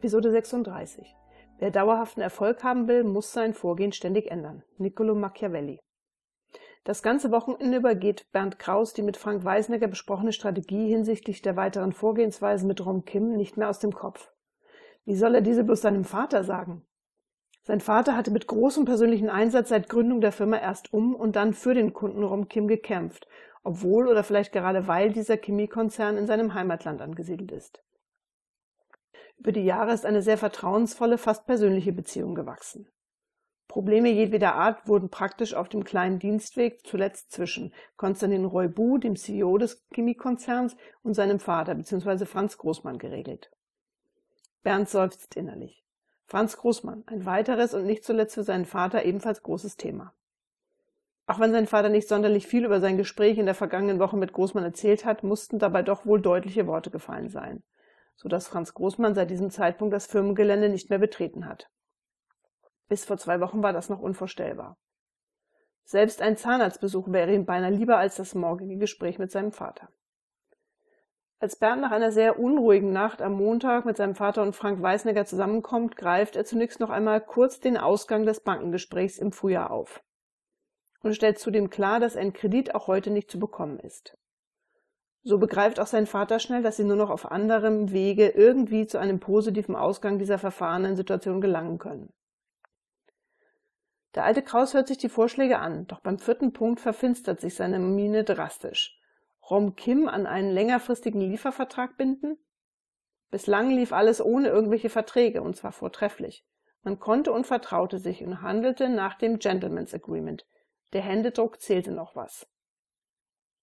Episode 36. Wer dauerhaften Erfolg haben will, muss sein Vorgehen ständig ändern. Niccolo Machiavelli. Das ganze Wochenende über geht Bernd Kraus die mit Frank Weisnecker besprochene Strategie hinsichtlich der weiteren Vorgehensweise mit Rom Kim nicht mehr aus dem Kopf. Wie soll er diese bloß seinem Vater sagen? Sein Vater hatte mit großem persönlichen Einsatz seit Gründung der Firma erst um und dann für den Kunden Rom Kim gekämpft, obwohl oder vielleicht gerade weil dieser Chemiekonzern in seinem Heimatland angesiedelt ist. Über die Jahre ist eine sehr vertrauensvolle, fast persönliche Beziehung gewachsen. Probleme jedweder Art wurden praktisch auf dem kleinen Dienstweg zuletzt zwischen Konstantin Roybu, dem CEO des Chemiekonzerns, und seinem Vater bzw. Franz Großmann geregelt. Bernd seufzt innerlich. Franz Großmann, ein weiteres und nicht zuletzt für seinen Vater ebenfalls großes Thema. Auch wenn sein Vater nicht sonderlich viel über sein Gespräch in der vergangenen Woche mit Großmann erzählt hat, mussten dabei doch wohl deutliche Worte gefallen sein so dass Franz Großmann seit diesem Zeitpunkt das Firmengelände nicht mehr betreten hat. Bis vor zwei Wochen war das noch unvorstellbar. Selbst ein Zahnarztbesuch wäre ihm beinahe lieber als das morgige Gespräch mit seinem Vater. Als Bernd nach einer sehr unruhigen Nacht am Montag mit seinem Vater und Frank Weißnecker zusammenkommt, greift er zunächst noch einmal kurz den Ausgang des Bankengesprächs im Frühjahr auf und stellt zudem klar, dass ein Kredit auch heute nicht zu bekommen ist. So begreift auch sein Vater schnell, dass sie nur noch auf anderem Wege irgendwie zu einem positiven Ausgang dieser verfahrenen Situation gelangen können. Der alte Kraus hört sich die Vorschläge an, doch beim vierten Punkt verfinstert sich seine Miene drastisch. Rom Kim an einen längerfristigen Liefervertrag binden? Bislang lief alles ohne irgendwelche Verträge, und zwar vortrefflich. Man konnte und vertraute sich und handelte nach dem Gentleman's Agreement. Der Händedruck zählte noch was.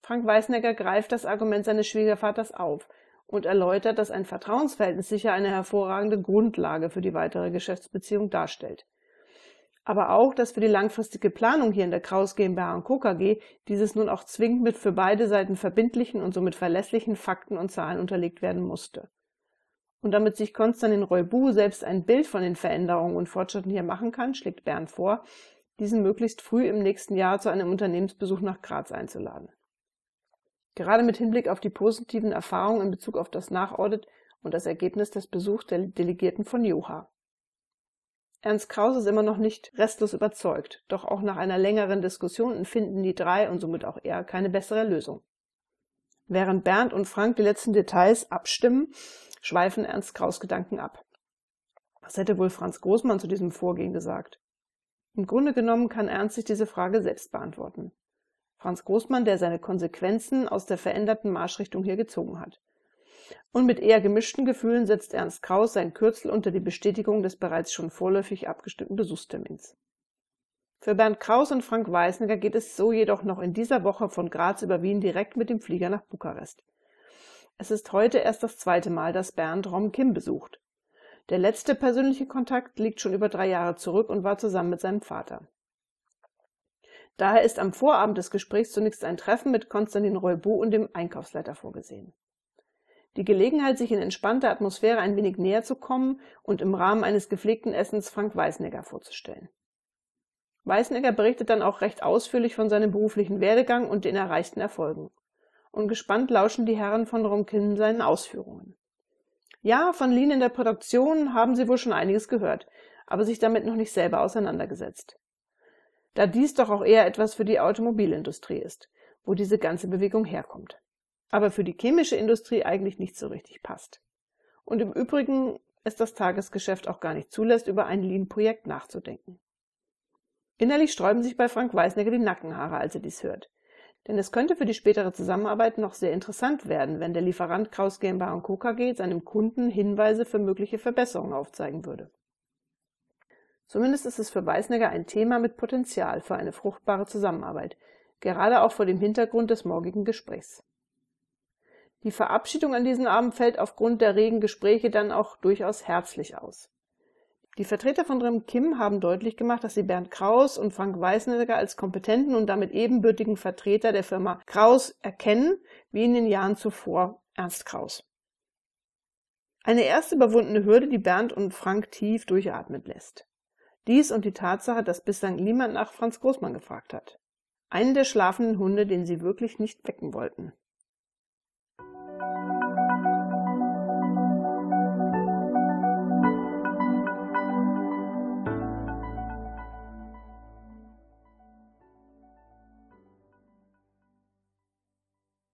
Frank Weißnecker greift das Argument seines Schwiegervaters auf und erläutert, dass ein Vertrauensverhältnis sicher eine hervorragende Grundlage für die weitere Geschäftsbeziehung darstellt. Aber auch, dass für die langfristige Planung hier in der Kraus GmbH und Co. KG dieses nun auch zwingend mit für beide Seiten verbindlichen und somit verlässlichen Fakten und Zahlen unterlegt werden musste. Und damit sich Konstantin Reubu selbst ein Bild von den Veränderungen und Fortschritten hier machen kann, schlägt Bernd vor, diesen möglichst früh im nächsten Jahr zu einem Unternehmensbesuch nach Graz einzuladen. Gerade mit Hinblick auf die positiven Erfahrungen in Bezug auf das Nachaudit und das Ergebnis des Besuchs der Delegierten von Joha. Ernst Kraus ist immer noch nicht restlos überzeugt, doch auch nach einer längeren Diskussion finden die drei und somit auch er keine bessere Lösung. Während Bernd und Frank die letzten Details abstimmen, schweifen Ernst Kraus Gedanken ab. Was hätte wohl Franz Großmann zu diesem Vorgehen gesagt? Im Grunde genommen kann Ernst sich diese Frage selbst beantworten. Franz Großmann, der seine Konsequenzen aus der veränderten Marschrichtung hier gezogen hat. Und mit eher gemischten Gefühlen setzt Ernst Kraus sein Kürzel unter die Bestätigung des bereits schon vorläufig abgestimmten Besuchstermins. Für Bernd Kraus und Frank Weißnecker geht es so jedoch noch in dieser Woche von Graz über Wien direkt mit dem Flieger nach Bukarest. Es ist heute erst das zweite Mal, dass Bernd Rom Kim besucht. Der letzte persönliche Kontakt liegt schon über drei Jahre zurück und war zusammen mit seinem Vater. Daher ist am Vorabend des Gesprächs zunächst ein Treffen mit Konstantin Reubu und dem Einkaufsleiter vorgesehen. Die Gelegenheit, sich in entspannter Atmosphäre ein wenig näher zu kommen und im Rahmen eines gepflegten Essens Frank Weißnegger vorzustellen. Weißnegger berichtet dann auch recht ausführlich von seinem beruflichen Werdegang und den erreichten Erfolgen. Und gespannt lauschen die Herren von Romkin seinen Ausführungen. Ja, von Lean in der Produktion haben sie wohl schon einiges gehört, aber sich damit noch nicht selber auseinandergesetzt da dies doch auch eher etwas für die Automobilindustrie ist, wo diese ganze Bewegung herkommt. Aber für die chemische Industrie eigentlich nicht so richtig passt. Und im Übrigen ist das Tagesgeschäft auch gar nicht zulässt, über ein Lean-Projekt nachzudenken. Innerlich sträuben sich bei Frank Weißnecker die Nackenhaare, als er dies hört. Denn es könnte für die spätere Zusammenarbeit noch sehr interessant werden, wenn der Lieferant Kraus GmbH Co. KG seinem Kunden Hinweise für mögliche Verbesserungen aufzeigen würde. Zumindest ist es für Weißnegger ein Thema mit Potenzial für eine fruchtbare Zusammenarbeit, gerade auch vor dem Hintergrund des morgigen Gesprächs. Die Verabschiedung an diesem Abend fällt aufgrund der regen Gespräche dann auch durchaus herzlich aus. Die Vertreter von Rem Kim haben deutlich gemacht, dass sie Bernd Kraus und Frank Weißnegger als kompetenten und damit ebenbürtigen Vertreter der Firma Kraus erkennen, wie in den Jahren zuvor Ernst Kraus. Eine erste überwundene Hürde, die Bernd und Frank tief durchatmen lässt. Dies und die Tatsache, dass bislang niemand nach Franz Großmann gefragt hat. Einen der schlafenden Hunde, den sie wirklich nicht wecken wollten.